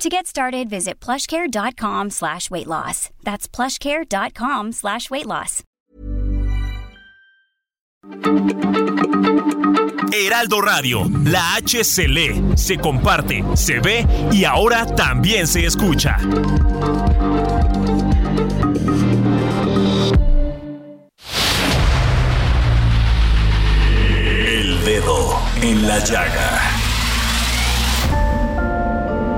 To get started, visit plushcare.com slash weight loss. That's plushcare.com slash weight loss. Heraldo Radio, la H se lee, se comparte, se ve y ahora también se escucha. El dedo en la llaga.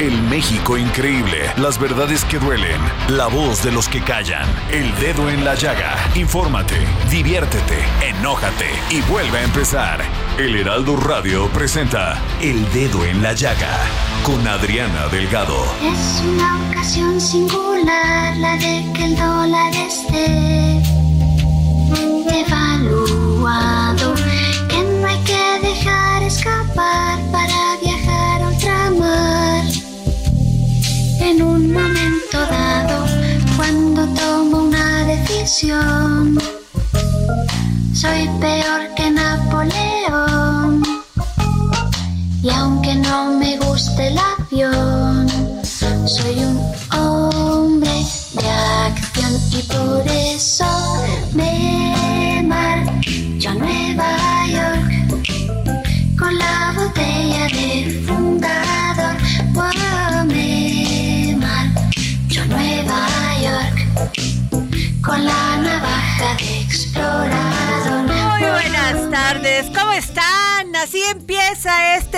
El México increíble, las verdades que duelen, la voz de los que callan, el dedo en la llaga. Infórmate, diviértete, enójate y vuelve a empezar. El Heraldo Radio presenta El Dedo en la Llaga con Adriana Delgado. Es una ocasión singular la de que el dólar esté devaluado, que no hay que dejar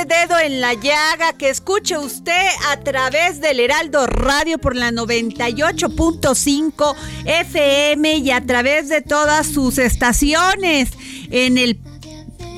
dedo en la llaga que escuche usted a través del Heraldo Radio por la 98.5 FM y a través de todas sus estaciones en el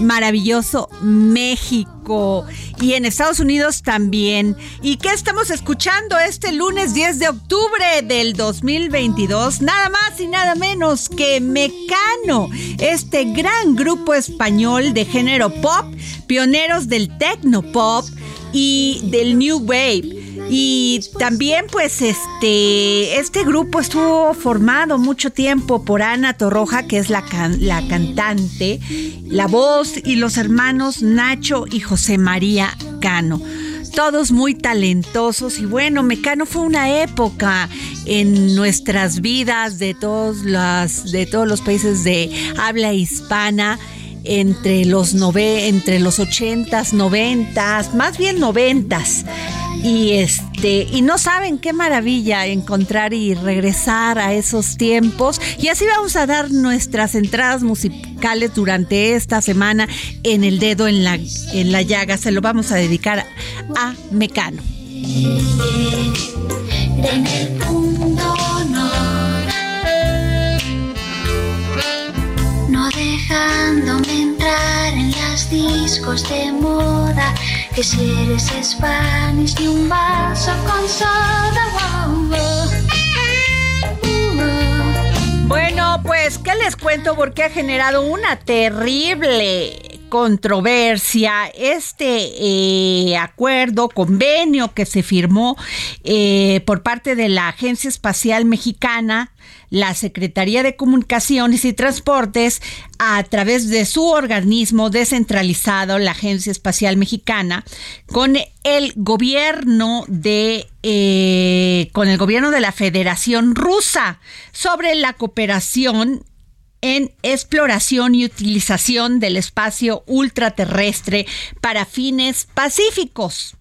maravilloso México y en Estados Unidos también. ¿Y qué estamos escuchando este lunes 10 de octubre del 2022? Nada más y nada menos que Mecano, este gran grupo español de género pop, pioneros del techno pop y del new wave. Y también pues este, este grupo estuvo formado mucho tiempo por Ana Torroja, que es la, la cantante, la voz y los hermanos Nacho y José María Cano todos muy talentosos y bueno, Mecano fue una época en nuestras vidas de todos las de todos los países de habla hispana entre los nove, entre los ochentas, noventas, más bien noventas. Y este, y no saben qué maravilla encontrar y regresar a esos tiempos. Y así vamos a dar nuestras entradas musicales durante esta semana en el dedo en la, en la llaga. Se lo vamos a dedicar a Mecano. No dejándome entrar en las discos de moda. Que si eres Spanish ni un vaso con soda. Bueno, pues, ¿qué les cuento? Porque ha generado una terrible controversia este eh, acuerdo, convenio que se firmó eh, por parte de la Agencia Espacial Mexicana, la Secretaría de Comunicaciones y Transportes, a través de su organismo descentralizado, la Agencia Espacial Mexicana, con el gobierno de eh, con el gobierno de la Federación Rusa sobre la cooperación en exploración y utilización del espacio ultraterrestre para fines pacíficos.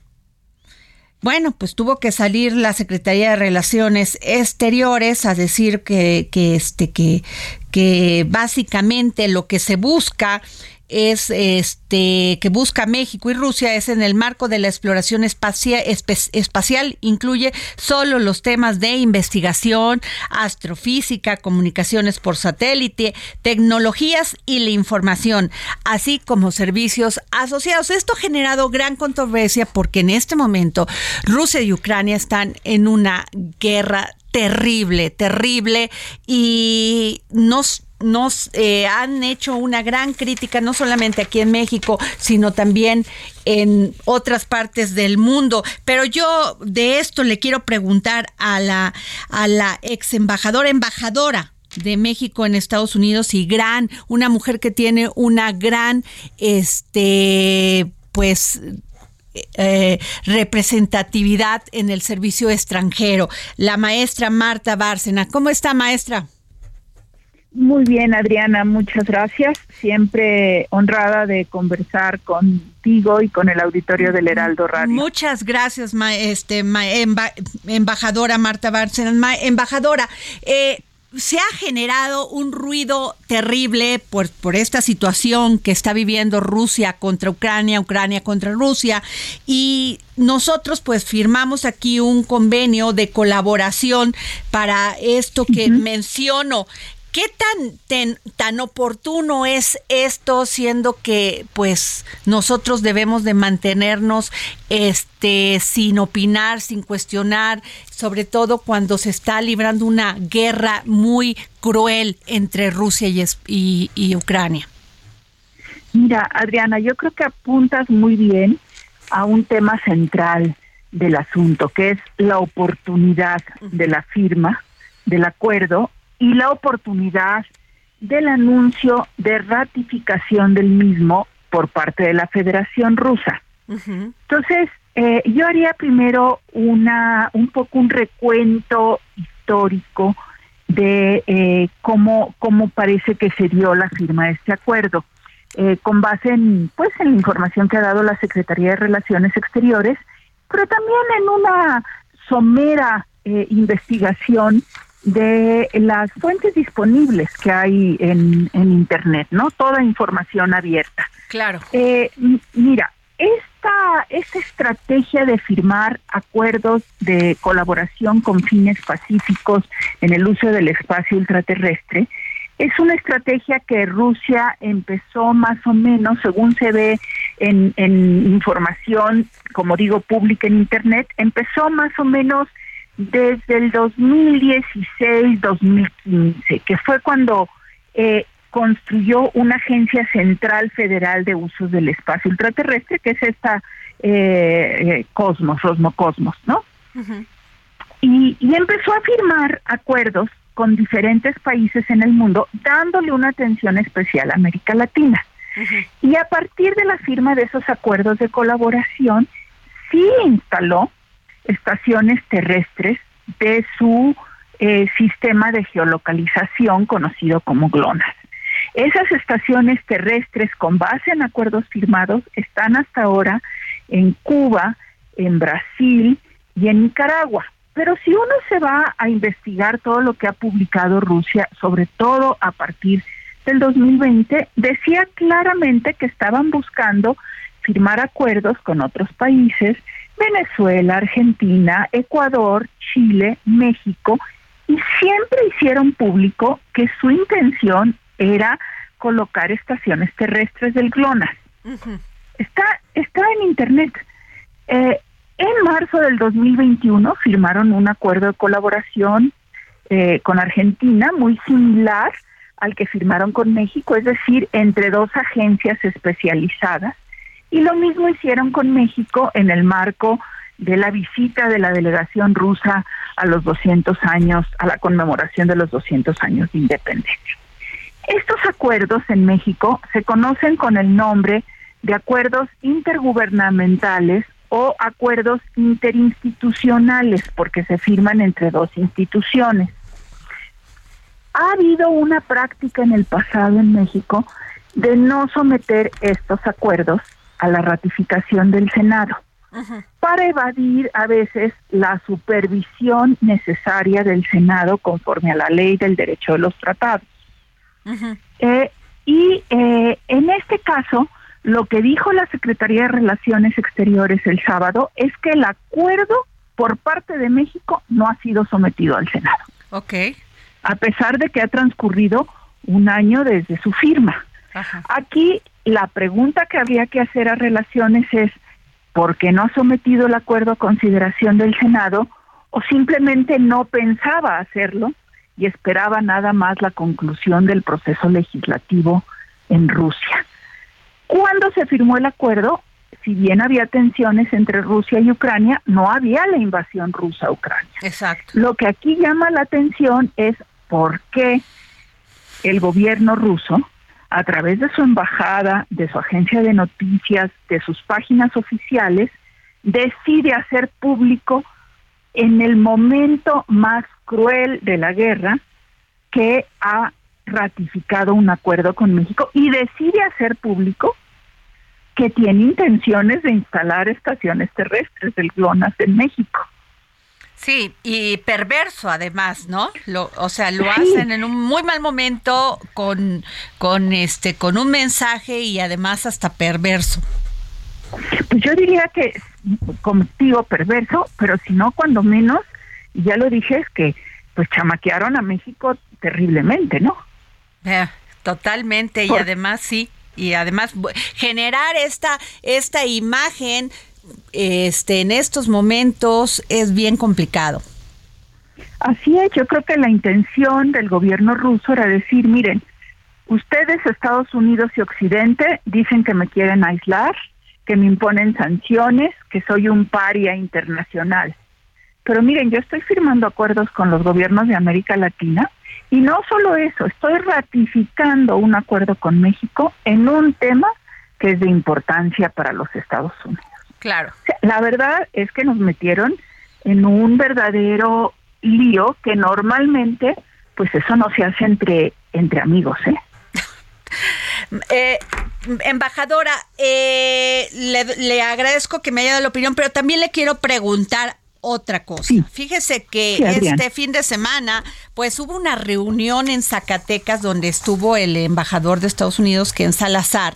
Bueno, pues tuvo que salir la Secretaría de Relaciones Exteriores a decir que, que, este, que, que básicamente lo que se busca es este que busca México y Rusia es en el marco de la exploración espacial, incluye solo los temas de investigación, astrofísica, comunicaciones por satélite, tecnologías y la información, así como servicios asociados. Esto ha generado gran controversia porque en este momento Rusia y Ucrania están en una guerra terrible, terrible y nos nos eh, han hecho una gran crítica, no solamente aquí en México, sino también en otras partes del mundo. Pero yo de esto le quiero preguntar a la, a la ex embajadora, embajadora de México en Estados Unidos y gran, una mujer que tiene una gran, este, pues eh, representatividad en el servicio extranjero, la maestra Marta Bárcena. ¿Cómo está, maestra? Muy bien, Adriana, muchas gracias. Siempre honrada de conversar contigo y con el auditorio del Heraldo Radio. Muchas gracias, este, embajadora Marta Bárcena. embajadora, eh, se ha generado un ruido terrible por, por, esta situación que está viviendo Rusia contra Ucrania, Ucrania contra Rusia, y nosotros pues firmamos aquí un convenio de colaboración para esto que menciono. ¿Qué tan, tan oportuno es esto, siendo que pues nosotros debemos de mantenernos este, sin opinar, sin cuestionar, sobre todo cuando se está librando una guerra muy cruel entre Rusia y, y Ucrania? Mira, Adriana, yo creo que apuntas muy bien a un tema central del asunto, que es la oportunidad de la firma del acuerdo y la oportunidad del anuncio de ratificación del mismo por parte de la Federación Rusa. Entonces, eh, yo haría primero una un poco un recuento histórico de eh, cómo cómo parece que se dio la firma de este acuerdo, eh, con base en pues en la información que ha dado la Secretaría de Relaciones Exteriores, pero también en una somera investigación de las fuentes disponibles que hay en, en Internet, ¿no? Toda información abierta. Claro. Eh, mira, esta, esta estrategia de firmar acuerdos de colaboración con fines pacíficos en el uso del espacio ultraterrestre es una estrategia que Rusia empezó más o menos, según se ve en, en información, como digo, pública en Internet, empezó más o menos desde el 2016-2015, que fue cuando eh, construyó una agencia central federal de usos del espacio ultraterrestre, que es esta eh, eh Cosmos, Rosmocosmos, ¿no? y, y empezó a firmar acuerdos con diferentes países en el mundo, dándole una atención especial a América Latina. Y a partir de la firma de esos acuerdos de colaboración, sí instaló estaciones terrestres de su eh, sistema de geolocalización conocido como GLONASS. Esas estaciones terrestres con base en acuerdos firmados están hasta ahora en Cuba, en Brasil y en Nicaragua. Pero si uno se va a investigar todo lo que ha publicado Rusia, sobre todo a partir del 2020, decía claramente que estaban buscando firmar acuerdos con otros países Venezuela, Argentina, Ecuador, Chile, México, y siempre hicieron público que su intención era colocar estaciones terrestres del GLONASS. Está está en internet. Eh, en marzo del 2021 firmaron un acuerdo de colaboración eh, con Argentina muy similar al que firmaron con México, es decir, entre dos agencias especializadas y lo mismo hicieron con México en el marco de la visita de la delegación rusa a los 200 años, a la conmemoración de los 200 años de independencia. Estos acuerdos en México se conocen con el nombre de acuerdos intergubernamentales o acuerdos interinstitucionales porque se firman entre dos instituciones. Ha habido una práctica en el pasado en México de no someter estos acuerdos a la ratificación del Senado para evadir a veces la supervisión necesaria del Senado conforme a la ley del derecho de los tratados. Eh, Y eh, en este caso, lo que dijo la Secretaría de Relaciones Exteriores el sábado es que el acuerdo por parte de México no ha sido sometido al Senado. Ok. A pesar de que ha transcurrido un año desde su firma. Aquí la pregunta que habría que hacer a Relaciones es, ¿por qué no ha sometido el acuerdo a consideración del Senado o simplemente no pensaba hacerlo y esperaba nada más la conclusión del proceso legislativo en Rusia? Cuando se firmó el acuerdo, si bien había tensiones entre Rusia y Ucrania, no había la invasión rusa a Ucrania. Exacto. Lo que aquí llama la atención es por qué el gobierno ruso, a través de su embajada, de su agencia de noticias, de sus páginas oficiales, decide hacer público en el momento más cruel de la guerra que ha ratificado un acuerdo con México y decide hacer público que tiene intenciones de instalar estaciones terrestres del GLONASS en México. Sí, y perverso además, ¿no? Lo, o sea, lo hacen en un muy mal momento con, con este, con un mensaje y además hasta perverso. Pues yo diría que contigo perverso, pero si no, cuando menos, ya lo dije, es que pues chamaquearon a México terriblemente, ¿no? totalmente, y además sí, y además generar esta, esta imagen este, en estos momentos es bien complicado. Así es, yo creo que la intención del gobierno ruso era decir, miren, ustedes Estados Unidos y Occidente dicen que me quieren aislar, que me imponen sanciones, que soy un paria internacional. Pero miren, yo estoy firmando acuerdos con los gobiernos de América Latina y no solo eso, estoy ratificando un acuerdo con México en un tema que es de importancia para los Estados Unidos. Claro. La verdad es que nos metieron en un verdadero lío que normalmente, pues eso no se hace entre, entre amigos, ¿eh? eh embajadora, eh, le, agradezco que me haya dado la opinión, pero también le quiero preguntar otra cosa. Fíjese que este fin de semana, pues hubo una reunión en Zacatecas donde estuvo el embajador de Estados Unidos, que en Salazar,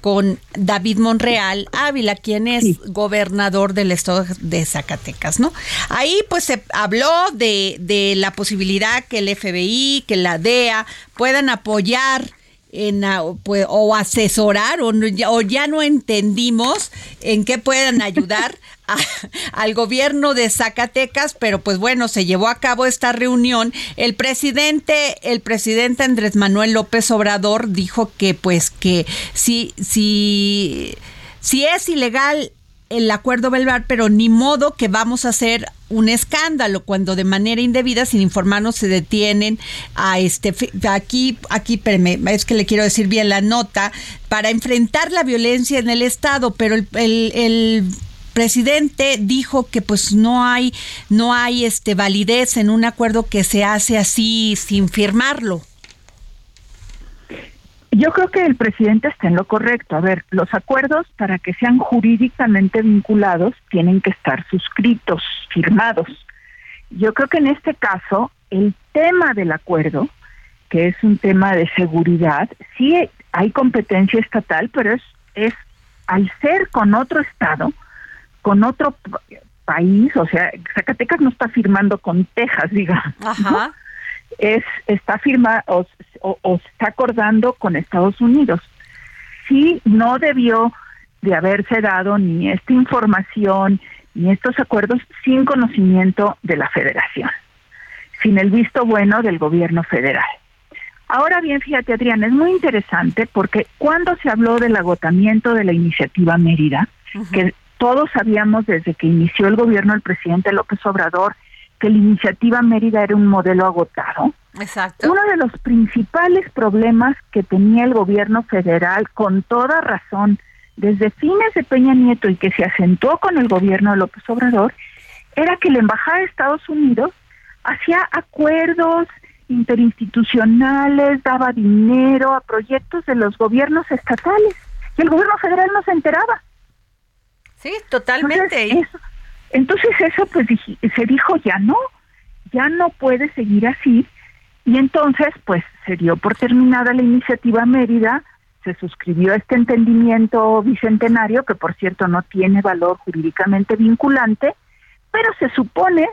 con David Monreal Ávila, quien es gobernador del estado de Zacatecas, ¿no? Ahí pues se habló de, de la posibilidad que el FBI, que la DEA puedan apoyar en, pues, o asesorar o, ya no entendimos en qué puedan ayudar al gobierno de Zacatecas, pero pues bueno, se llevó a cabo esta reunión. El presidente, el presidente Andrés Manuel López Obrador dijo que pues que si, si, si es ilegal el acuerdo verbal, pero ni modo que vamos a hacer un escándalo cuando de manera indebida, sin informarnos, se detienen a este aquí, aquí, es que le quiero decir bien la nota, para enfrentar la violencia en el Estado, pero el, el presidente dijo que pues no hay no hay este validez en un acuerdo que se hace así sin firmarlo. Yo creo que el presidente está en lo correcto. A ver, los acuerdos para que sean jurídicamente vinculados tienen que estar suscritos, firmados. Yo creo que en este caso el tema del acuerdo, que es un tema de seguridad, sí hay competencia estatal, pero es es al ser con otro estado, con otro país, o sea, Zacatecas no está firmando con Texas, digamos. Es, está firma o, está acordando con Estados Unidos. Sí, no debió de haberse dado ni esta información ni estos acuerdos sin conocimiento de la federación, sin el visto bueno del gobierno federal. Ahora bien, fíjate Adrián, es muy interesante porque cuando se habló del agotamiento de la iniciativa Mérida, que todos sabíamos desde que inició el gobierno del presidente López Obrador que la iniciativa Mérida era un modelo agotado. Exacto. Uno de los principales problemas que tenía el gobierno federal, con toda razón, desde fines de Peña Nieto y que se acentuó con el gobierno de López Obrador, era que la Embajada de Estados Unidos hacía acuerdos interinstitucionales, daba dinero a proyectos de los gobiernos estatales y el gobierno federal no se enteraba. Sí, totalmente. Entonces eso, pues se dijo ya no, ya no puede seguir así Y entonces, pues se dio por terminada la iniciativa Mérida, se suscribió este entendimiento bicentenario, que por cierto no tiene valor jurídicamente vinculante, pero se supone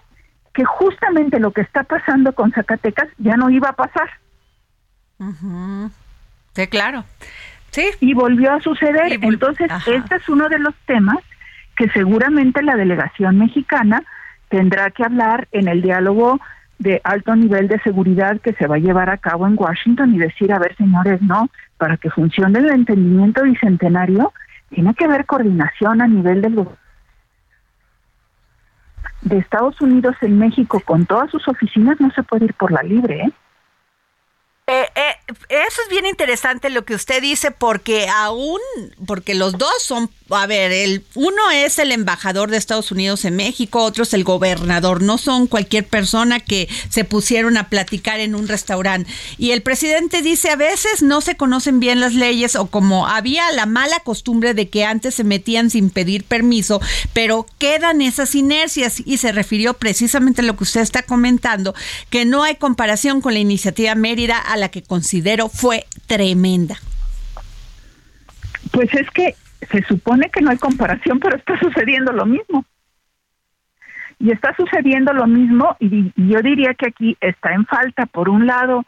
que justamente lo que está pasando con Zacatecas ya no iba a pasar. Sí, claro. Sí. Y volvió a suceder. Entonces, este es uno de los temas que seguramente la delegación mexicana tendrá que hablar en el diálogo de alto nivel de seguridad que se va a llevar a cabo en Washington y decir, a ver, señores, no, para que funcione el entendimiento bicentenario, tiene que haber coordinación a nivel de los de Estados Unidos en México con todas sus oficinas no se puede ir por la libre, ¿eh? Eh, eh, eso es bien interesante lo que usted dice porque aún, porque los dos son, a ver, el uno es el embajador de Estados Unidos en México, otro es el gobernador, no son cualquier persona que se pusieron a platicar en un restaurante. Y el presidente dice a veces no se conocen bien las leyes o como había la mala costumbre de que antes se metían sin pedir permiso, pero quedan esas inercias y se refirió precisamente a lo que usted está comentando, que no hay comparación con la iniciativa Mérida la que considero fue tremenda. Pues es que se supone que no hay comparación, pero está sucediendo lo mismo. Y está sucediendo lo mismo y, yo diría que aquí está en falta, por un lado,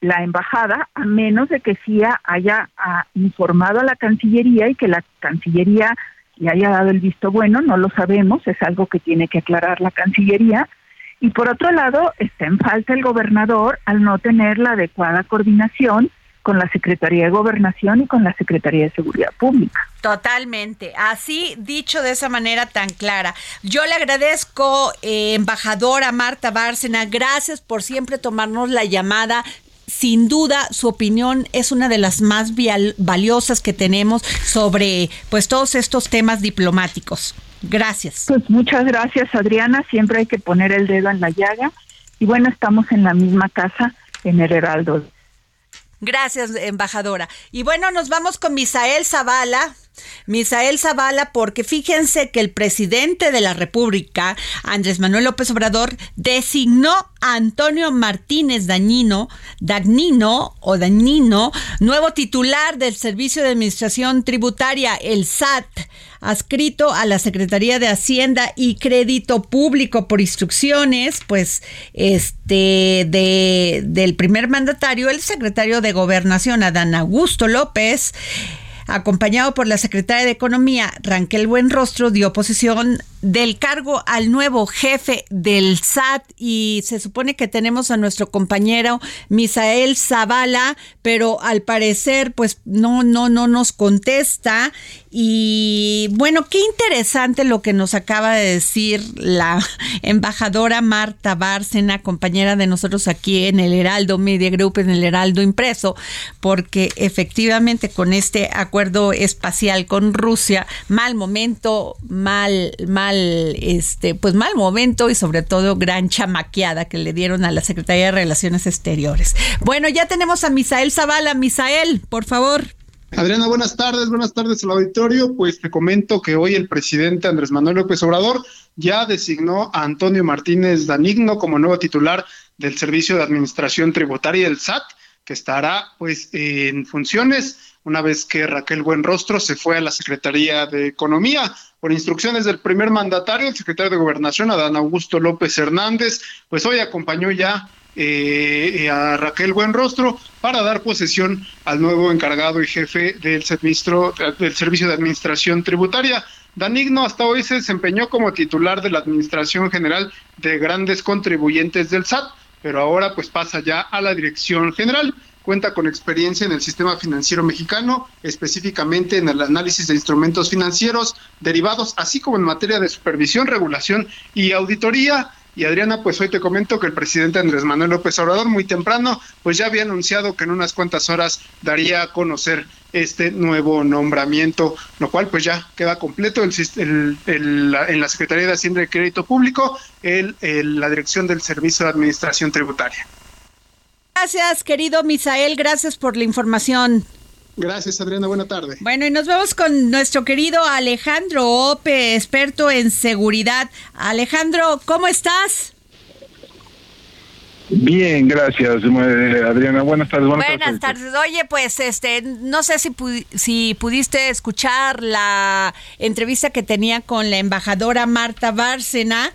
la embajada, a menos de que CIA haya ah, informado a la Cancillería y que la Cancillería le haya dado el visto bueno, no lo sabemos, es algo que tiene que aclarar la Cancillería, y por otro lado, está en falta el gobernador al no tener la adecuada coordinación con la Secretaría de Gobernación y con la Secretaría de Seguridad Pública. Totalmente, así dicho de esa manera tan clara. Yo le agradezco, eh, embajadora Marta Bárcena, gracias por siempre tomarnos la llamada. Sin duda, su opinión es una de las más valiosas que tenemos sobre pues todos estos temas diplomáticos. Gracias. Pues muchas gracias, Adriana. Siempre hay que poner el dedo en la llaga. Y bueno, estamos en la misma casa, en el Heraldo. Gracias, embajadora. Y bueno, nos vamos con Misael Zavala. Misael Zavala, porque fíjense que el presidente de la República, Andrés Manuel López Obrador, designó a Antonio Martínez Dañino, Dagnino o Dañino, nuevo titular del Servicio de Administración Tributaria, el SAT adscrito a la Secretaría de Hacienda y Crédito Público por instrucciones, pues, este, de, del primer mandatario, el secretario de Gobernación, Adán Augusto López acompañado por la secretaria de Economía, Ranquel Buenrostro, dio posesión del cargo al nuevo jefe del SAT y se supone que tenemos a nuestro compañero Misael Zavala, pero al parecer pues no no no nos contesta. Y bueno, qué interesante lo que nos acaba de decir la embajadora Marta Bárcena, compañera de nosotros aquí en el Heraldo Media Group, en el Heraldo Impreso, porque efectivamente con este acuerdo espacial con Rusia, mal momento, mal, mal, este, pues mal momento y sobre todo gran chamaqueada que le dieron a la Secretaría de Relaciones Exteriores. Bueno, ya tenemos a Misael Zavala. Misael, por favor. Adriana, buenas tardes, buenas tardes al auditorio. Pues te comento que hoy el presidente Andrés Manuel López Obrador ya designó a Antonio Martínez Danigno como nuevo titular del Servicio de Administración Tributaria del SAT, que estará pues en funciones una vez que Raquel Buenrostro se fue a la Secretaría de Economía. Por instrucciones del primer mandatario, el secretario de Gobernación, Adán Augusto López Hernández, pues hoy acompañó ya eh, a Raquel Buenrostro para dar posesión al nuevo encargado y jefe del, servicio, del Servicio de Administración Tributaria. Danigno hasta hoy se desempeñó como titular de la Administración General de Grandes Contribuyentes del SAT, pero ahora pues pasa ya a la Dirección General. Cuenta con experiencia en el sistema financiero mexicano, específicamente en el análisis de instrumentos financieros derivados, así como en materia de supervisión, regulación y auditoría. Y Adriana, pues hoy te comento que el presidente Andrés Manuel López Obrador muy temprano, pues ya había anunciado que en unas cuantas horas daría a conocer este nuevo nombramiento, lo cual pues ya queda completo el, en la Secretaría de Hacienda y Crédito Público, el, la dirección del Servicio de Administración Tributaria. Gracias, querido Misael, gracias por la información. Gracias, Adriana. Buena tarde. Bueno, y nos vemos con nuestro querido Alejandro Ope, experto en seguridad. Alejandro, ¿cómo estás? Bien, gracias, Adriana. Buenas tardes. Buenas, tardes. Oye, pues, este, no sé si, si pudiste escuchar la entrevista que tenía con la embajadora Marta Bárcena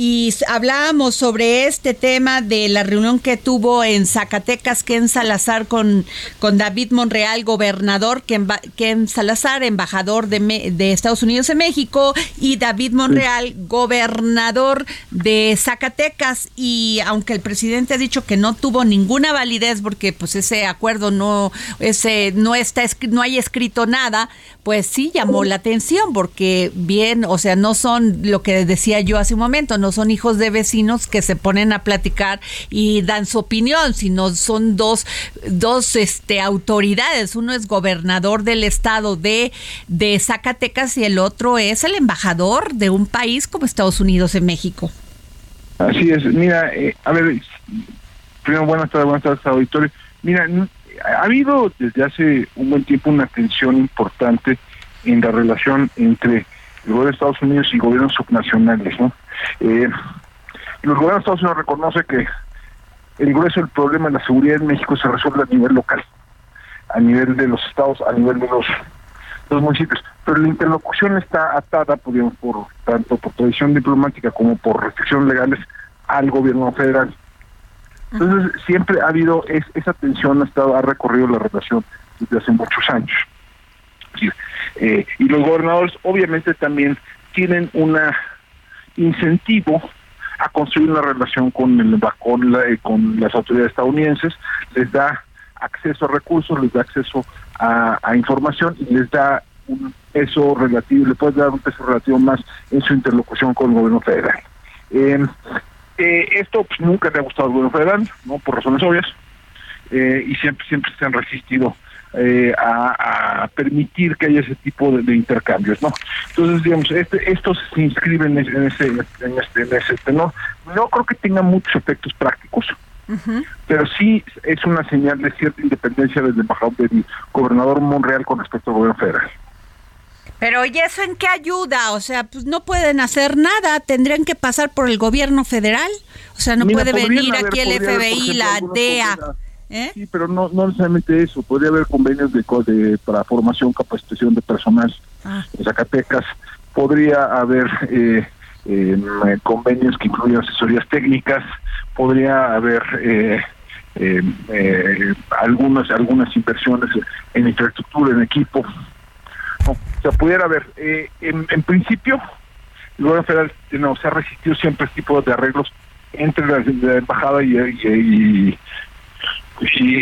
y hablábamos sobre este tema de la reunión que tuvo en Zacatecas Ken Salazar con, con David Monreal, gobernador, Ken, Salazar, embajador de, de, Estados Unidos en México, y David Monreal, gobernador de Zacatecas. Y aunque el presidente ha dicho que no tuvo ninguna validez porque pues ese acuerdo no, ese, no, está, no hay escrito nada, pues sí llamó la atención porque bien, o sea, no son lo que decía yo hace un momento, no son hijos de vecinos que se ponen a platicar y dan su opinión, sino son dos, dos este, autoridades. Uno es gobernador del estado de, de Zacatecas y el otro es el embajador de un país como Estados Unidos en México. Así es, mira, eh, a ver, primero buenas tardes, buenas tardes, auditorio. Mira, ha habido desde hace un buen tiempo una tensión importante en la relación entre el gobierno de Estados Unidos y gobiernos subnacionales. ¿no? Eh, los gobiernos de Estados Unidos reconoce que el grueso del problema de la seguridad en México se resuelve a nivel local, a nivel de los estados, a nivel de los, los municipios. Pero la interlocución está atada, por, tanto por tradición diplomática como por restricciones legales al gobierno federal. Entonces, siempre ha habido esa tensión, ha, estado, ha recorrido la relación desde hace muchos años. Eh, y los gobernadores obviamente también tienen un incentivo a construir una relación con, el, con, eh, con las autoridades estadounidenses, les da acceso a recursos, les da acceso a, información y les da un peso relativo, le puede dar un peso relativo más en su interlocución con el gobierno federal. Eh, eh, esto pues, nunca le ha gustado al gobierno federal, no por razones obvias, y siempre siempre se han resistido eh, a, permitir que haya ese tipo de, intercambios, ¿no? Entonces, digamos, este, estos se inscriben en ese, en este, en ese ¿no? No creo que tenga muchos efectos prácticos, pero sí es una señal de cierta independencia del embajador del gobernador Monreal con respecto al gobierno federal. Pero ¿y eso en qué ayuda? O sea, pues no pueden hacer nada, tendrían que pasar por el gobierno federal. O sea, no puede venir aquí el FBI, la DEA. ¿Eh? Sí, pero no, no necesariamente eso. Podría haber convenios de, de para formación, capacitación de personal ah. en Zacatecas. Podría haber eh, em, convenios que incluyan asesorías técnicas. Podría haber eh, em, algunas algunas inversiones en infraestructura, en equipo o sea, pudiera haber, eh, en, principio, el gobierno federal no, se ha resistido siempre a este tipo de arreglos entre la, embajada y, y, y,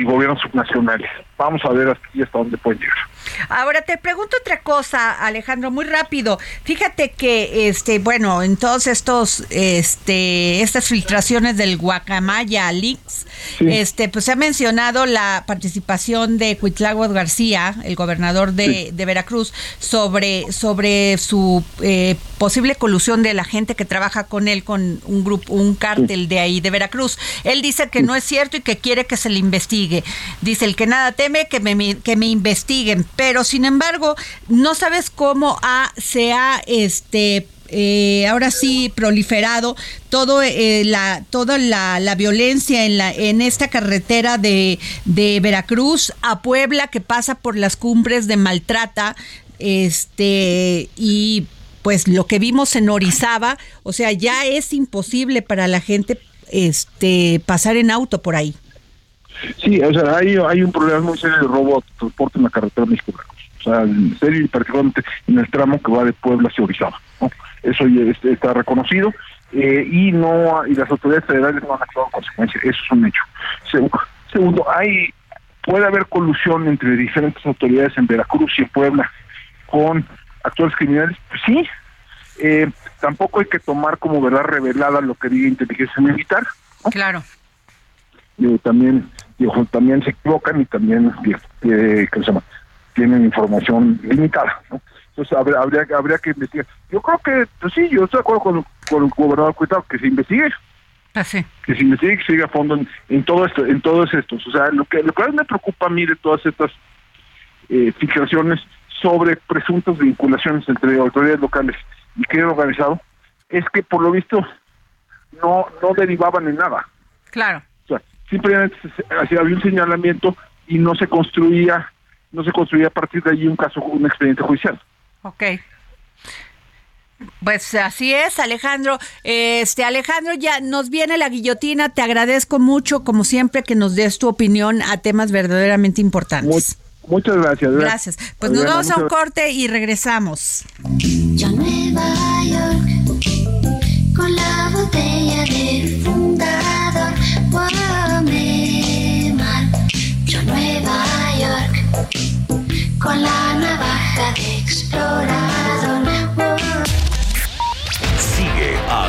gobiernos subnacionales. Vamos a ver hasta, hasta dónde pueden llegar. Ahora te pregunto otra cosa, Alejandro, muy rápido. Fíjate que este, bueno, en todos estos este estas filtraciones del Guacamaya Leaks, este pues se ha mencionado la participación de Cuitláhuac García, el gobernador de, Veracruz, sobre sobre su eh, posible colusión de la gente que trabaja con él con un grupo un cártel de ahí de Veracruz. Él dice que no es cierto y que quiere que se le investigue. Dice el que nada teme que me que me investiguen pero sin embargo no sabes cómo ha, se ha este eh, ahora sí proliferado todo eh, la toda la, la, violencia en la en esta carretera de, de Veracruz a Puebla que pasa por las cumbres de Maltrata este y pues lo que vimos en Orizaba o sea ya es imposible para la gente este pasar en auto por ahí Sí, o sea, hay, hay un problema muy serio de robo de transporte en la carretera México O sea, en serio y particularmente en el tramo que va de Puebla hacia Orizaba. Eso está reconocido eh, y no y las autoridades federales no han actuado en consecuencia. Eso es un hecho. Segundo, hay puede haber colusión entre diferentes autoridades en Veracruz y en Puebla con actores criminales. Pues sí, eh, tampoco hay que tomar como verdad revelada lo que diga inteligencia militar. Claro. También también se equivocan y también eh, se llama? tienen información limitada. Entonces habría, habría, habría que investigar. Yo creo que, pues sí, yo estoy de acuerdo con, con el gobernador Cuitado, que se investigue. Ah, sí. Que se investigue, que se siga a fondo en, todo esto, en todos estos. O sea, lo que, lo que me preocupa a mí de todas estas eh, filtraciones sobre presuntas vinculaciones entre autoridades locales y crimen organizado es que por lo visto no no derivaban en nada. Claro. Simplemente había un señalamiento y no se construía, no se construía a partir de allí un caso, un expediente judicial. Ok. Pues así es, Alejandro. Este, Alejandro, ya nos viene la guillotina. Te agradezco mucho, como siempre, que nos des tu opinión a temas verdaderamente importantes. muchas gracias. Gracias. Pues nos vamos a un corte y regresamos. Yo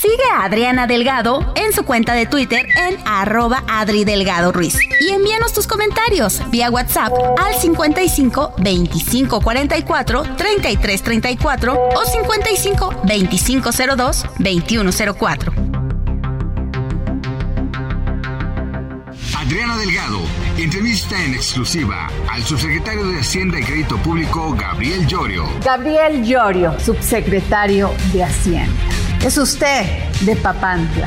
Sigue a Adriana Delgado en su cuenta de Twitter en arroba Adri Delgado Ruiz. Y envíanos tus comentarios vía WhatsApp al 55 25 44 33 34 o 55 25 02 21 04. Adriana Delgado entrevista en exclusiva al subsecretario de Hacienda y Crédito Público, Gabriel Llorio. Gabriel Llorio, subsecretario de Hacienda. Es usted de Papantla,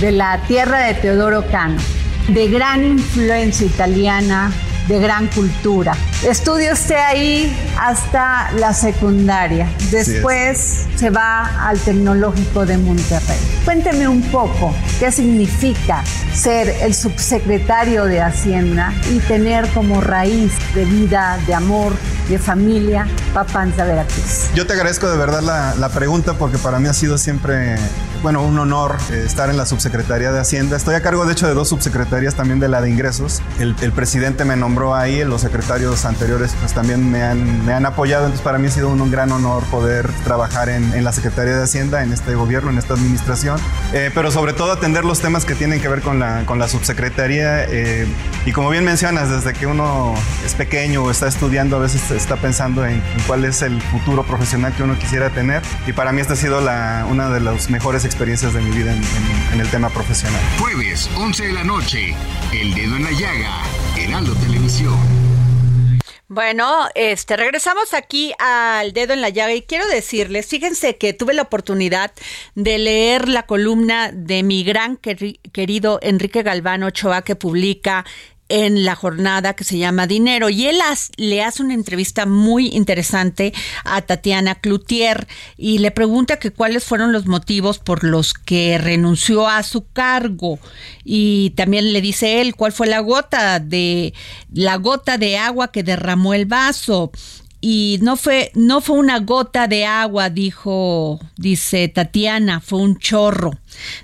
de la tierra de Teodoro Cano, de gran influencia italiana, de gran cultura. Estudia usted ahí hasta la secundaria. Después se va al Tecnológico de Monterrey. Cuénteme un poco qué significa ser el subsecretario de Hacienda y tener como raíz de vida, de amor, de familia, Papantla, Veracruz. Yo te agradezco de verdad la, la pregunta porque para mí ha sido siempre bueno, un honor eh, estar en la subsecretaría de Hacienda. Estoy a cargo, de hecho, de dos subsecretarías también de la de ingresos. El, presidente me nombró ahí, los secretarios anteriores pues también me han, me han apoyado. Entonces, para mí ha sido un, gran honor poder trabajar en, en, la Secretaría de Hacienda, en este gobierno, en esta administración. Eh, pero sobre todo atender los temas que tienen que ver con la, con la subsecretaría. Eh, y como bien mencionas, desde que uno es pequeño o está estudiando, a veces está pensando en, cuál es el futuro profesional que uno quisiera tener. Y para mí esta ha sido la, una de las mejores experiencias de mi vida en, el tema profesional. Jueves, 11 de la noche, El Dedo en la Llaga, Heraldo Televisión. Bueno, este, regresamos aquí al dedo en la llaga y quiero decirles, fíjense que tuve la oportunidad de leer la columna de mi gran querido Enrique Galván Ochoa que publica en la jornada que se llama Dinero. Y él le hace una entrevista muy interesante a Tatiana Cloutier y le pregunta que cuáles fueron los motivos por los que renunció a su cargo. Y también le dice él cuál fue la gota de la gota de agua que derramó el vaso. Y no fue no fue una gota de agua dijo dice Tatiana fue un chorro.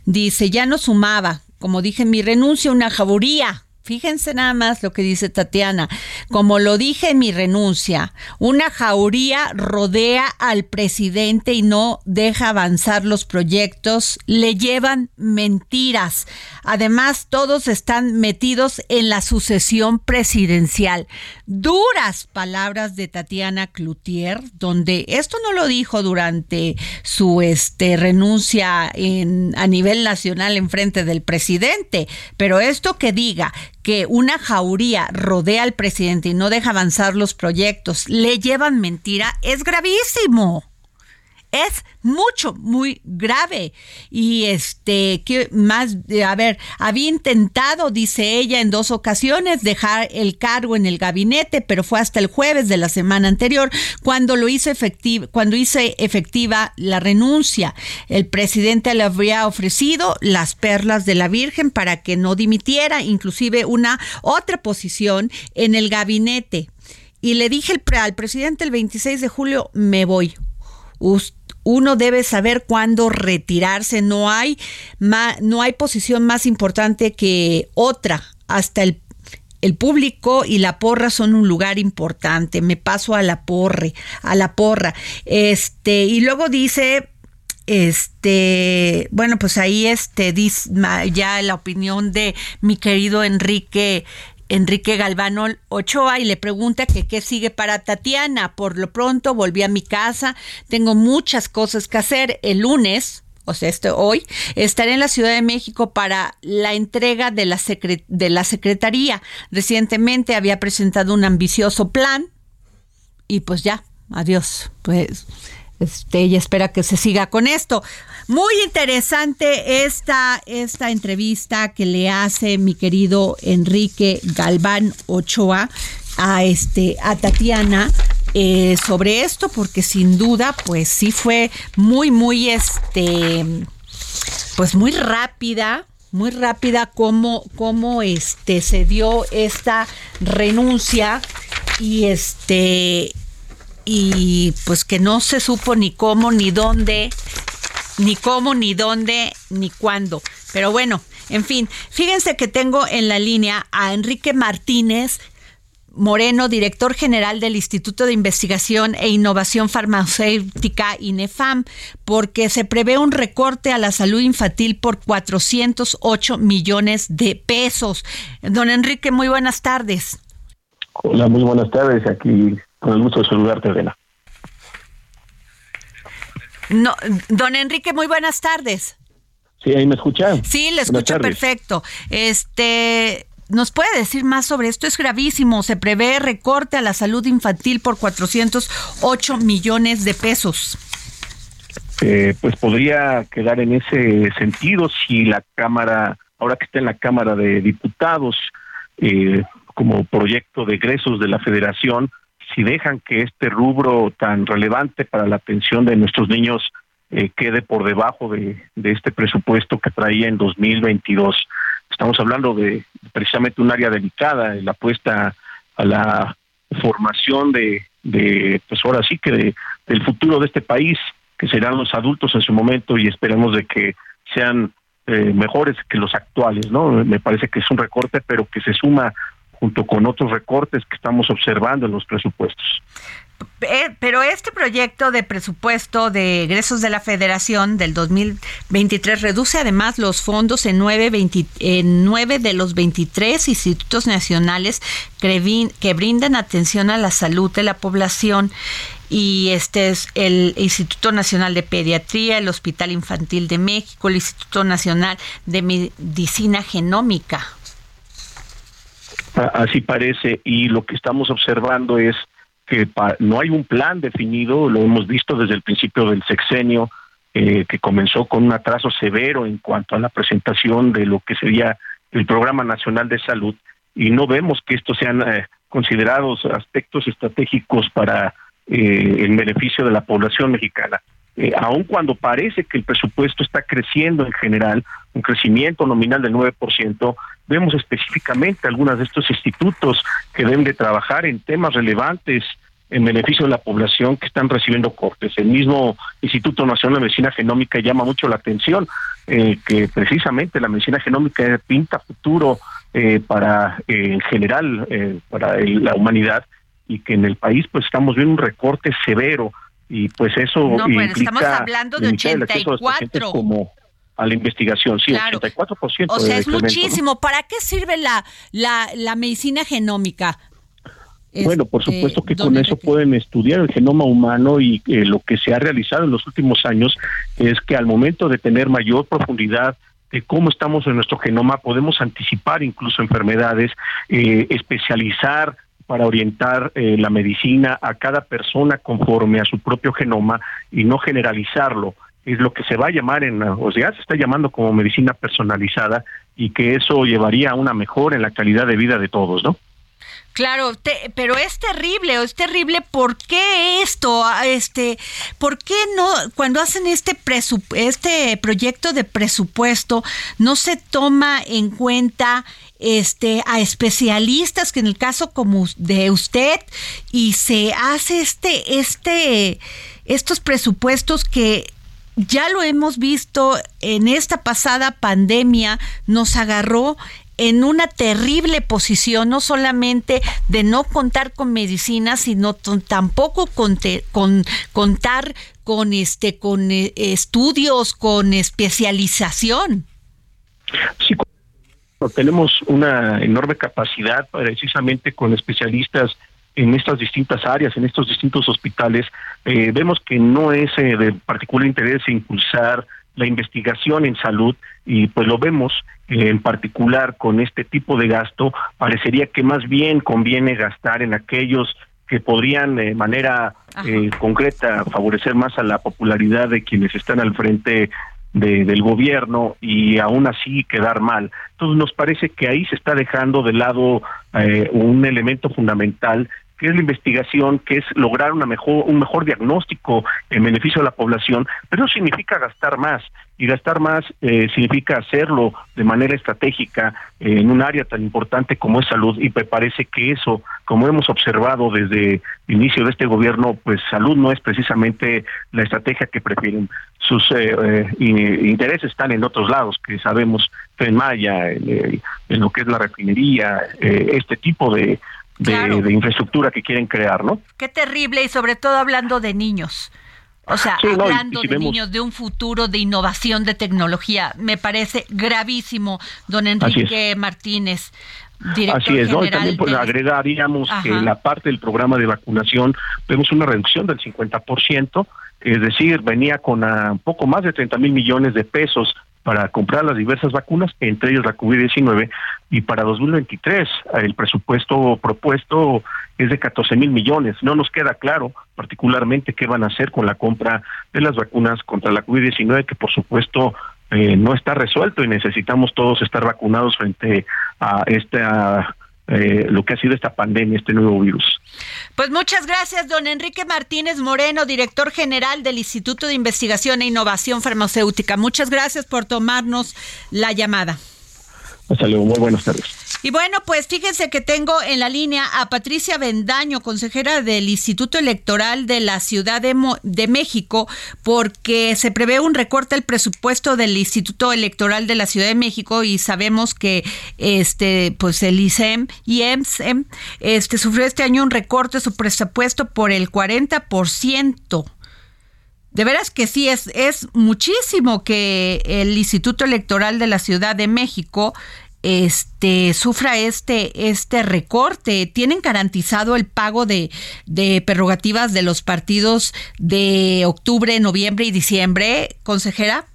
Dice ya no sumaba. Como dije mi renuncia una jaburía Fíjense nada más lo que dice Tatiana. Como lo dije en mi renuncia, una jauría rodea al presidente y no deja avanzar los proyectos, le llevan mentiras. Además, todos están metidos en la sucesión presidencial. Duras palabras de Tatiana Cloutier, donde esto no lo dijo durante su este, renuncia en, a nivel nacional en frente del presidente, pero esto que diga que una jauría rodea al presidente y no deja avanzar los proyectos, le llevan mentira, es gravísimo. Es mucho, muy grave. Y este, que más, a ver, había intentado, dice ella, en dos ocasiones dejar el cargo en el gabinete, pero fue hasta el jueves de la semana anterior cuando lo hizo efectiva, cuando hice efectiva la renuncia. El presidente le habría ofrecido las perlas de la Virgen para que no dimitiera, inclusive una otra posición en el gabinete. Y le dije al presidente el 26 de julio, me voy. Usted uno debe saber cuándo retirarse. No hay, no hay posición más importante que otra. Hasta el, el público y la porra son un lugar importante. Me paso a la porre, a la porra. Este, y luego dice, este, bueno, pues ahí este, ya la opinión de mi querido Enrique Enrique Galvano Ochoa y le pregunta que qué sigue para Tatiana. Por lo pronto volví a mi casa, tengo muchas cosas que hacer. El lunes, o sea, este, hoy, estaré en la Ciudad de México para la entrega de la, de la Secretaría. Recientemente había presentado un ambicioso plan y pues ya, adiós. Pues este, ella espera que se siga con esto. Muy interesante esta, esta entrevista que le hace mi querido Enrique Galván Ochoa a este a Tatiana eh, sobre esto porque sin duda pues sí fue muy muy este pues muy rápida muy rápida como cómo este se dio esta renuncia y este y pues que no se supo ni cómo ni dónde ni cómo, ni dónde, ni cuándo. Pero bueno, en fin, fíjense que tengo en la línea a Enrique Martínez, Moreno, director general del Instituto de Investigación e Innovación Farmacéutica INEFAM, porque se prevé un recorte a la salud infantil por 408 millones de pesos. Don Enrique, muy buenas tardes. Hola, muy buenas tardes. Aquí con el gusto de saludarte, Elena. No, don Enrique, muy buenas tardes. Sí, ahí me escucha. Sí, le escucho perfecto. Este, ¿nos puede decir más sobre esto? Es gravísimo. Se prevé recorte a la salud infantil por 408 millones de pesos. Eh, pues podría quedar en ese sentido si la Cámara, ahora que está en la Cámara de Diputados, eh, como proyecto de egresos de la Federación, si dejan que este rubro tan relevante para la atención de nuestros niños eh, quede por debajo de, este presupuesto que traía en 2022. Estamos hablando de precisamente un área delicada, la apuesta a la formación de, de pues ahora sí que del futuro de este país, que serán los adultos en su momento y esperemos de que sean eh, mejores que los actuales, ¿no? Me parece que es un recorte, pero que se suma junto con otros recortes que estamos observando en los presupuestos. Eh, pero este proyecto de presupuesto de egresos de la Federación del 2023 reduce además los fondos en nueve, en nueve de los 23 institutos nacionales que brindan atención a la salud de la población y este es el Instituto Nacional de Pediatría, el Hospital Infantil de México, el Instituto Nacional de Medicina Genómica. Así parece, y lo que estamos observando es que no hay un plan definido, lo hemos visto desde el principio del sexenio, eh, que comenzó con un atraso severo en cuanto a la presentación de lo que sería el Programa Nacional de Salud, y no vemos que estos sean eh, considerados aspectos estratégicos para eh, el beneficio de la población mexicana. Eh, aun cuando parece que el presupuesto está creciendo en general, un crecimiento nominal del 9%, vemos específicamente algunos de estos institutos que deben de trabajar en temas relevantes en beneficio de la población que están recibiendo cortes. El mismo Instituto Nacional de Medicina Genómica llama mucho la atención eh, que precisamente la medicina genómica pinta futuro eh, para en general para la humanidad y que en el país pues estamos viendo un recorte severo y pues eso no, pero estamos hablando de 84 como a la investigación, sí, claro. 84%. O sea, es muchísimo. ¿Para qué sirve la, la, la medicina genómica? Bueno, por este, supuesto que con eso pueden estudiar el genoma humano y eh, lo que se ha realizado en los últimos años es que al momento de tener mayor profundidad de cómo estamos en nuestro genoma, podemos anticipar incluso enfermedades, eh, especializar para orientar eh, la medicina a cada persona conforme a su propio genoma y no generalizarlo. Es lo que se va a llamar en, o sea, se está llamando como medicina personalizada y que eso llevaría a una mejora en la calidad de vida de todos, ¿no? Claro, pero es terrible, es terrible. ¿Por qué esto? Ah, este, ¿por qué no cuando hacen este este proyecto de presupuesto no se toma en cuenta este a especialistas que en el caso como de usted y se hace este este estos presupuestos que ya lo hemos visto en esta pasada pandemia, nos agarró en una terrible posición, no solamente de no contar con medicina, sino tampoco con, contar con este con eh, estudios, con especialización. Sí, tenemos una enorme capacidad precisamente con especialistas en estas distintas áreas, en estos distintos hospitales. Eh, vemos que no es eh, de particular interés impulsar la investigación en salud y pues lo vemos eh, en particular con este tipo de gasto, parecería que más bien conviene gastar en aquellos que podrían de manera eh, concreta favorecer más a la popularidad de quienes están al frente de, del gobierno y aún así quedar mal. Entonces nos parece que ahí se está dejando de lado eh, un elemento fundamental que es la investigación, que es lograr una mejor, un mejor diagnóstico en beneficio de la población, pero eso significa gastar más, y gastar más eh, significa hacerlo de manera estratégica en un área tan importante como es salud, y me parece que eso, como hemos observado desde el inicio de este gobierno, pues salud no es precisamente la estrategia que prefieren. Sus eh, eh, intereses están en otros lados, que sabemos, en Maya, en, en lo que es la refinería, este tipo de de, infraestructura que quieren crear, ¿no? Qué terrible y sobre todo hablando de niños. O sea, hablando de niños, de un futuro de innovación de tecnología, me parece gravísimo, don Enrique Martínez. Director Así es, ¿no? Y también pues, agregaríamos que la parte del programa de vacunación vemos una reducción del 50%, es decir, venía con un poco más de 30 mil millones de pesos para comprar las diversas vacunas, entre ellas la COVID-19, y para 2023 el presupuesto propuesto es de 14 mil millones. No nos queda claro particularmente qué van a hacer con la compra de las vacunas contra la COVID-19, que por supuesto eh, no está resuelto y necesitamos todos estar vacunados frente a esta eh, lo que ha sido esta pandemia, este nuevo virus. Pues muchas gracias, don Enrique Martínez Moreno, director general del Instituto de Investigación e Innovación Farmacéutica. Muchas gracias por tomarnos la llamada. Hasta luego, muy buenas tardes. Y bueno, pues fíjense que tengo en la línea a Patricia Bendaño, consejera del Instituto Electoral de la Ciudad de, de, México, porque se prevé un recorte al presupuesto del Instituto Electoral de la Ciudad de México y sabemos que este pues el ICEM y EMSEM este sufrió este año un recorte de su presupuesto por el 40%. De veras que sí, es, es muchísimo que el Instituto Electoral de la Ciudad de México este sufra este este recorte. Tienen garantizado el pago de, de prerrogativas de los partidos de octubre noviembre y diciembre. Consejera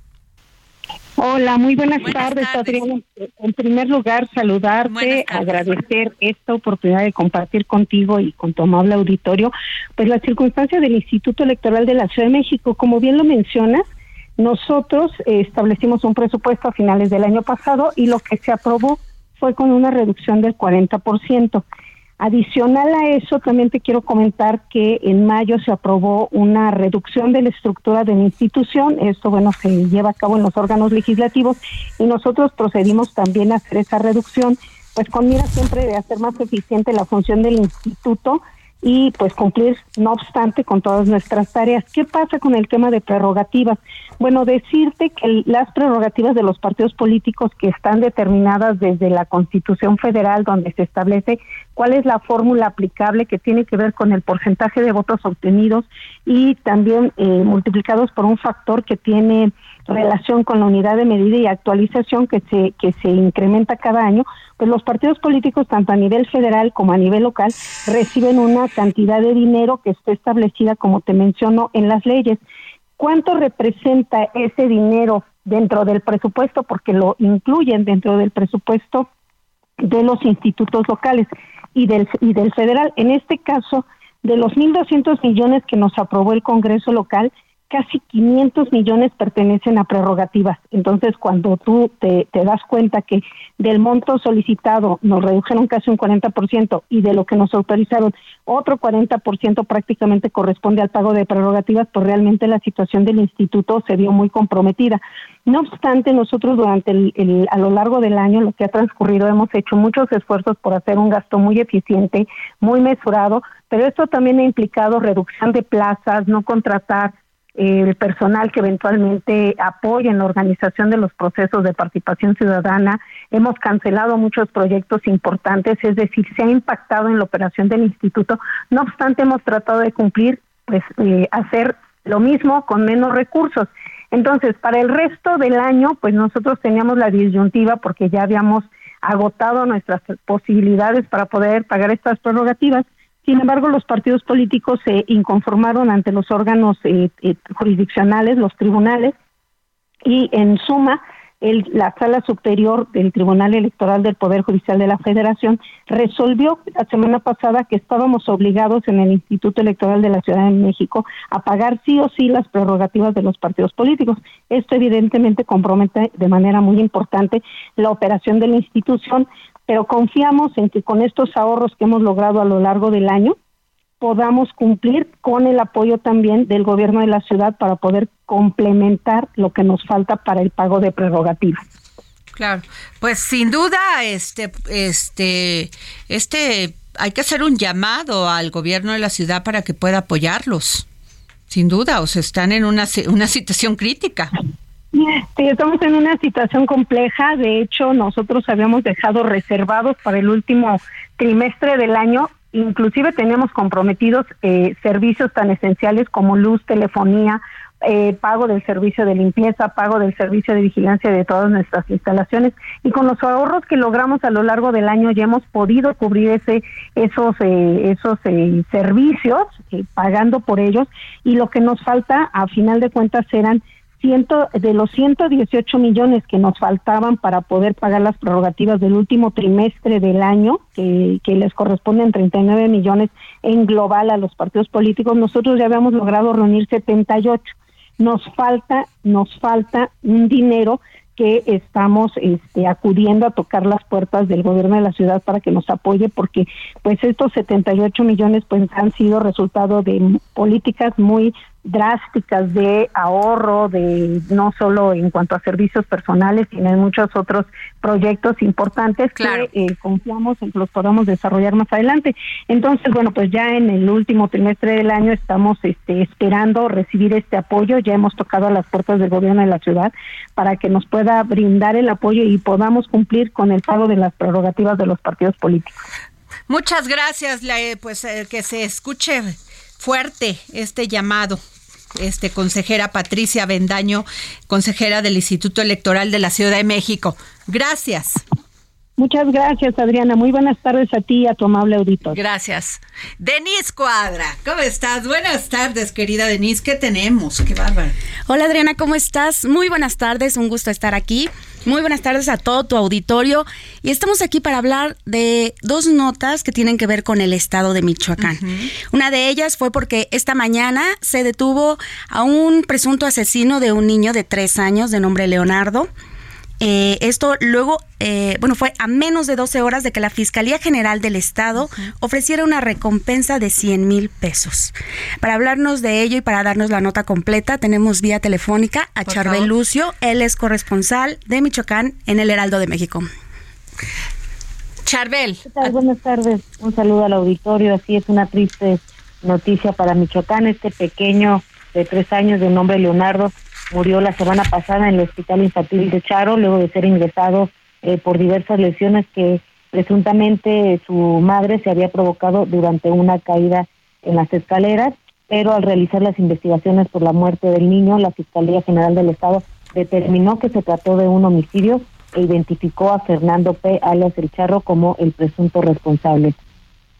Hola, muy buenas, tardes, Adriana. En primer lugar, saludarte, agradecer esta oportunidad de compartir contigo y con tu amable auditorio, pues la circunstancia del Instituto Electoral de la Ciudad de México, como bien lo mencionas, nosotros eh, establecimos un presupuesto a finales del año pasado y lo que se aprobó fue con una reducción del 40%. Adicional a eso, también te quiero comentar que en mayo se aprobó una reducción de la estructura de la institución. Esto, bueno, se lleva a cabo en los órganos legislativos y nosotros procedimos también a hacer esa reducción, pues con mira siempre de hacer más eficiente la función del instituto y pues cumplir, no obstante, con todas nuestras tareas. ¿Qué pasa con el tema de prerrogativas? Bueno, decirte que las prerrogativas de los partidos políticos que están determinadas desde la Constitución Federal, donde se establece cuál es la fórmula aplicable que tiene que ver con el porcentaje de votos obtenidos y también eh, multiplicados por un factor que tiene relación con la unidad de medida y actualización que se que se incrementa cada año, pues los partidos políticos tanto a nivel federal como a nivel local reciben una cantidad de dinero que está establecida como te menciono en las leyes. ¿Cuánto representa ese dinero dentro del presupuesto porque lo incluyen dentro del presupuesto de los institutos locales y del y del federal? En este caso, de los 1200 millones que nos aprobó el Congreso local, casi 500 millones pertenecen a prerrogativas. Entonces, cuando tú te, das cuenta que del monto solicitado nos redujeron casi un 40% y de lo que nos autorizaron otro 40% prácticamente corresponde al pago de prerrogativas, pues realmente la situación del instituto se vio muy comprometida. No obstante, nosotros durante el, a lo largo del año, lo que ha transcurrido, hemos hecho muchos esfuerzos por hacer un gasto muy eficiente, muy mesurado, pero esto también ha implicado reducción de plazas, no contratar el personal que eventualmente apoya en la organización de los procesos de participación ciudadana. Hemos cancelado muchos proyectos importantes, es decir, se ha impactado en la operación del instituto. No obstante, hemos tratado de cumplir, pues, eh, hacer lo mismo con menos recursos. Entonces, para el resto del año, pues nosotros teníamos la disyuntiva porque ya habíamos agotado nuestras posibilidades para poder pagar estas prerrogativas sin embargo, los partidos políticos se inconformaron ante los órganos eh, eh, jurisdiccionales, los tribunales, y en suma, la sala superior del Tribunal Electoral del Poder Judicial de la Federación resolvió la semana pasada que estábamos obligados en el Instituto Electoral de la Ciudad de México a pagar sí o sí las prerrogativas de los partidos políticos. Esto evidentemente compromete de manera muy importante la operación de la institución, pero confiamos en que con estos ahorros que hemos logrado a lo largo del año podamos cumplir con el apoyo también del gobierno de la ciudad para poder complementar lo que nos falta para el pago de prerrogativas. Claro, pues sin duda, este, este, este, hay que hacer un llamado al gobierno de la ciudad para que pueda apoyarlos. Sin duda, o sea, están en una, una situación crítica. Sí, estamos en una situación compleja. De hecho, nosotros habíamos dejado reservados para el último trimestre del año, inclusive teníamos comprometidos eh, servicios tan esenciales como luz, telefonía, eh, pago del servicio de limpieza, pago del servicio de vigilancia de todas nuestras instalaciones. Y con los ahorros que logramos a lo largo del año ya hemos podido cubrir ese esos eh, esos servicios pagando por ellos. Y lo que nos falta a final de cuentas eran ciento, de los 118 millones que nos faltaban para poder pagar las prerrogativas del último trimestre del año, que, que les corresponden 39 millones en global a los partidos políticos, nosotros ya habíamos logrado reunir 78. Nos falta, nos falta un dinero que estamos este, acudiendo a tocar las puertas del gobierno de la ciudad para que nos apoye porque pues estos 78 millones pues han sido resultado de políticas muy drásticas de ahorro, de no solo en cuanto a servicios personales, sino en muchos otros proyectos importantes que eh, confiamos en que los podamos desarrollar más adelante. Entonces, bueno, pues ya en el último trimestre del año estamos este, esperando recibir este apoyo. Ya hemos tocado a las puertas del gobierno de la ciudad para que nos pueda brindar el apoyo y podamos cumplir con el pago de las prerrogativas de los partidos políticos. Muchas gracias, pues eh, que se escuche fuerte este llamado. Este consejera Patricia Bendaño, consejera del Instituto Electoral de la Ciudad de México. Gracias. Muchas gracias, Adriana. Muy buenas tardes a ti y a tu amable auditor. Gracias. Denise Cuadra, ¿cómo estás? Buenas tardes, querida Denise. ¿Qué tenemos? Qué bárbaro. Hola, Adriana, ¿cómo estás? Muy buenas tardes, un gusto estar aquí. Muy buenas tardes a todo tu auditorio. Y estamos aquí para hablar de dos notas que tienen que ver con el estado de Michoacán. Una de ellas fue porque esta mañana se detuvo a un presunto asesino de un niño de tres años de nombre Leonardo. Eh, esto luego, eh, bueno, fue a menos de 12 horas de que la Fiscalía General del Estado ofreciera una recompensa de 100 mil pesos. Para hablarnos de ello y para darnos la nota completa, tenemos vía telefónica a Charbel Lucio. Él es corresponsal de Michoacán en el Heraldo de México. Charbel. Buenas tardes. Un saludo al auditorio. Así es una triste noticia para Michoacán. Este pequeño de tres años de nombre Leonardo murió la semana pasada en el Hospital Infantil de Charo luego de ser ingresado eh, por diversas lesiones que presuntamente su madre se había provocado durante una caída en las escaleras, pero al realizar las investigaciones por la muerte del niño, la Fiscalía General del Estado determinó que se trató de un homicidio e identificó a Fernando P. alias El Charro como el presunto responsable.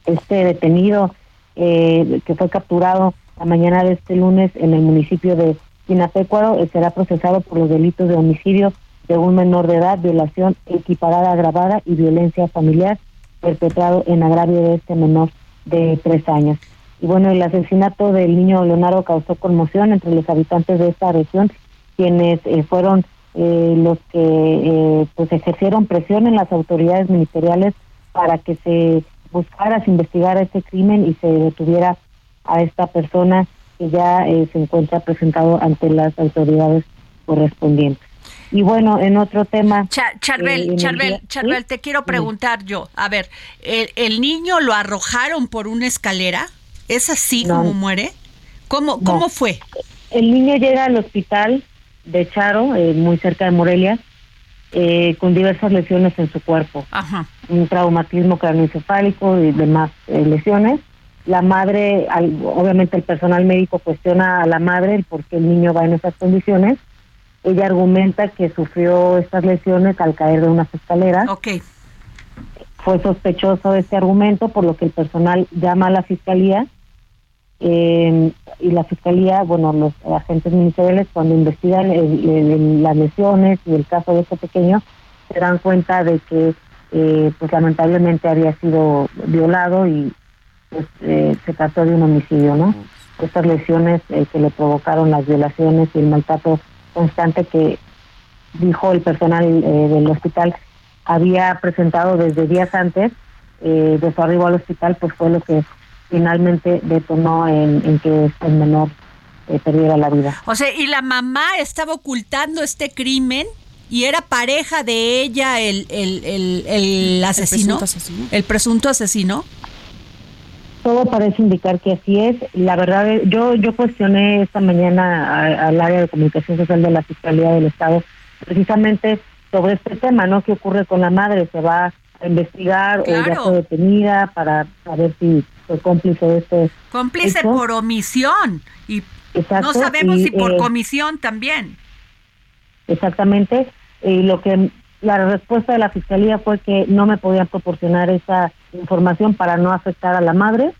Este detenido eh, que fue capturado la mañana de este lunes en el municipio de Sinapecuaro eh, será procesado por los delitos de homicidio de un menor de edad, violación equiparada agravada y violencia familiar perpetrado en agravio de este menor de tres años. Y bueno, el asesinato del niño Leonardo causó conmoción entre los habitantes de esta región, quienes eh, fueron eh, los que eh, pues ejercieron presión en las autoridades ministeriales para que se buscara, se investigara este crimen y se detuviera a esta persona que ya se encuentra presentado ante las autoridades correspondientes. Y bueno, en otro tema... Charbel, Charbel, Charbel, te quiero preguntar yo. A ver, ¿el, niño lo arrojaron por una escalera? ¿Es así como muere? ¿Cómo, ¿Cómo fue? El niño llega al hospital de Charo, eh, muy cerca de Morelia, eh, con diversas lesiones en su cuerpo. Un traumatismo craneoencefálico y demás eh, lesiones. La madre, obviamente el personal médico cuestiona a la madre el por qué el niño va en esas condiciones ella argumenta que sufrió estas lesiones al caer de unas escaleras. Okay. Fue sospechoso este argumento, por lo que el personal llama a la fiscalía. Eh, y la fiscalía, bueno, los agentes ministeriales, cuando investigan las lesiones y el caso de este pequeño, se dan cuenta de que, eh, pues lamentablemente había sido violado y pues, eh, se trató de un homicidio, ¿no? Estas lesiones que le provocaron las violaciones y el maltrato constante que dijo el personal eh, del hospital había presentado desde días antes eh, de su arribo al hospital, pues fue lo que finalmente detonó en, que el menor eh, perdiera la vida. O sea, ¿y la mamá estaba ocultando este crimen? ¿Y era pareja de ella el, el, el, asesino? ¿El presunto asesino? Todo parece indicar que así es. La verdad, yo yo cuestioné esta mañana al área de comunicación social de la Fiscalía del Estado precisamente sobre este tema, ¿no? ¿Qué ocurre con la madre? ¿Se va a investigar o ya fue detenida para saber si fue cómplice de este Cómplice por omisión y no sabemos si por eh, comisión también. Exactamente. Y lo que la respuesta de la fiscalía fue que no me podían proporcionar esa información para no afectar a la madre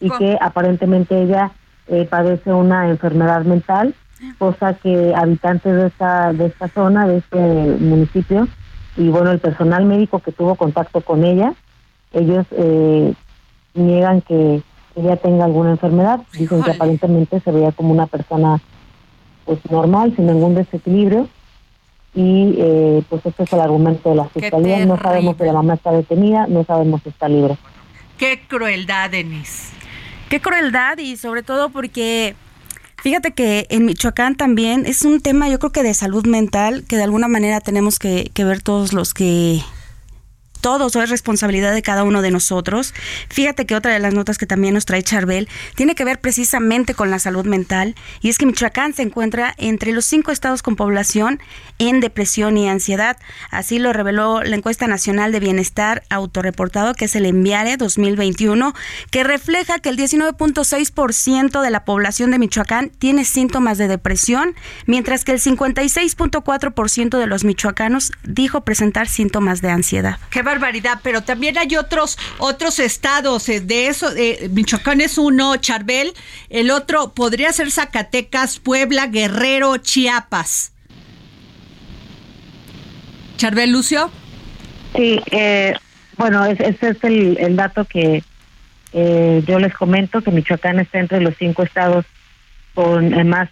y que aparentemente ella eh, padece una enfermedad mental, cosa que habitantes de esta de esta zona, de este municipio y bueno el personal médico que tuvo contacto con ella, ellos eh, niegan que ella tenga alguna enfermedad, dicen que aparentemente se veía como una persona pues normal, sin ningún desequilibrio y eh, pues este es el argumento de la fiscalía. No sabemos si la mamá está detenida, no sabemos si está libre. Qué crueldad, Denise. Qué crueldad y sobre todo porque fíjate que en Michoacán también es un tema yo creo que de salud mental que de alguna manera tenemos que, que ver todos los que todos, o es responsabilidad de cada uno de nosotros. Fíjate que otra de las notas que también nos trae Charbel tiene que ver precisamente con la salud mental y es que Michoacán se encuentra entre los cinco estados con población en depresión y ansiedad. Así lo reveló la encuesta nacional de bienestar autorreportado que es el Enviare 2021 que refleja que el 19.6% de la población de Michoacán tiene síntomas de depresión, mientras que el 56.4% de los michoacanos dijo presentar síntomas de ansiedad barbaridad, pero también hay otros otros estados eh, de eso, eh, Michoacán es uno, Charbel, el otro podría ser Zacatecas, Puebla, Guerrero, Chiapas. Charbel Lucio. Sí, eh, bueno, ese es el, dato que yo les comento, que Michoacán está entre los cinco estados con más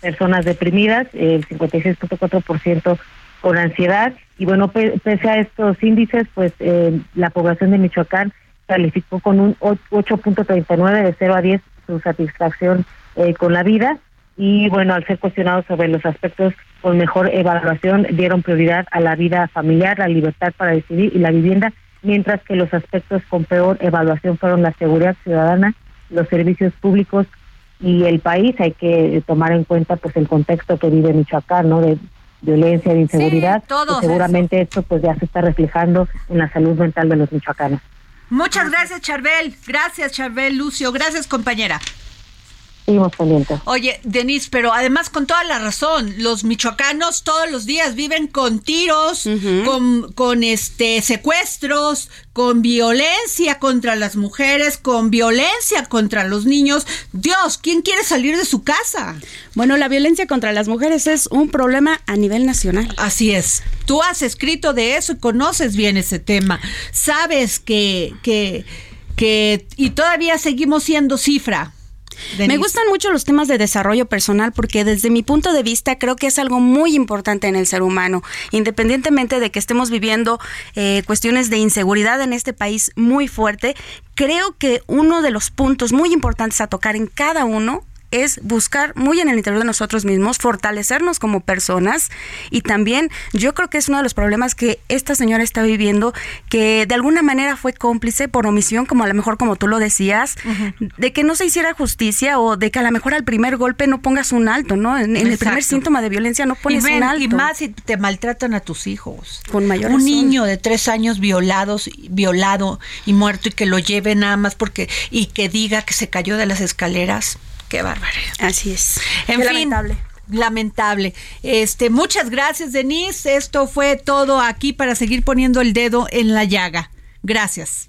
personas deprimidas, el 56.4% con ansiedad y bueno, pese a estos índices, pues eh, la población de Michoacán calificó con un 8.39 de 0 a 10 su satisfacción eh, con la vida y bueno, al ser cuestionados sobre los aspectos con mejor evaluación, dieron prioridad a la vida familiar, la libertad para decidir y la vivienda mientras que los aspectos con peor evaluación fueron la seguridad ciudadana, los servicios públicos y el país. Hay que tomar en cuenta pues el contexto que vive Michoacán, ¿no? De violencia, de inseguridad. y seguramente esto pues ya se está reflejando en la salud mental de los michoacanos. Muchas gracias, Charbel. Gracias, Charbel, Lucio. Gracias, compañera. Oye, Denise, pero además con toda la razón, los michoacanos todos los días viven con tiros, con, con este secuestros, con violencia contra las mujeres, con violencia contra los niños. Dios, ¿quién quiere salir de su casa? Bueno, la violencia contra las mujeres es un problema a nivel nacional. Así es. Tú has escrito de eso y conoces bien ese tema. Sabes que, que, que, y todavía seguimos siendo cifra me gustan mucho los temas de desarrollo personal porque desde mi punto de vista creo que es algo muy importante en el ser humano, independientemente de que estemos viviendo eh, cuestiones de inseguridad en este país muy fuerte. Creo que uno de los puntos muy importantes a tocar en cada uno es buscar muy en el interior de nosotros mismos, fortalecernos como personas y también yo creo que es uno de los problemas que esta señora está viviendo, que de alguna manera fue cómplice por omisión, como a lo mejor como tú lo decías, de que no se hiciera justicia o de que a lo mejor al primer golpe no pongas un alto, ¿no? En, el primer síntoma de violencia no pones un alto. Y más si te maltratan a tus hijos. Con mayor Un niño de tres años violados, violado y muerto y que lo lleve nada más porque y que diga que se cayó de las escaleras Qué barbaridad. Así es. En fin, lamentable. Lamentable. Este, muchas gracias, Denise. Esto fue todo aquí para seguir poniendo el dedo en la llaga. Gracias.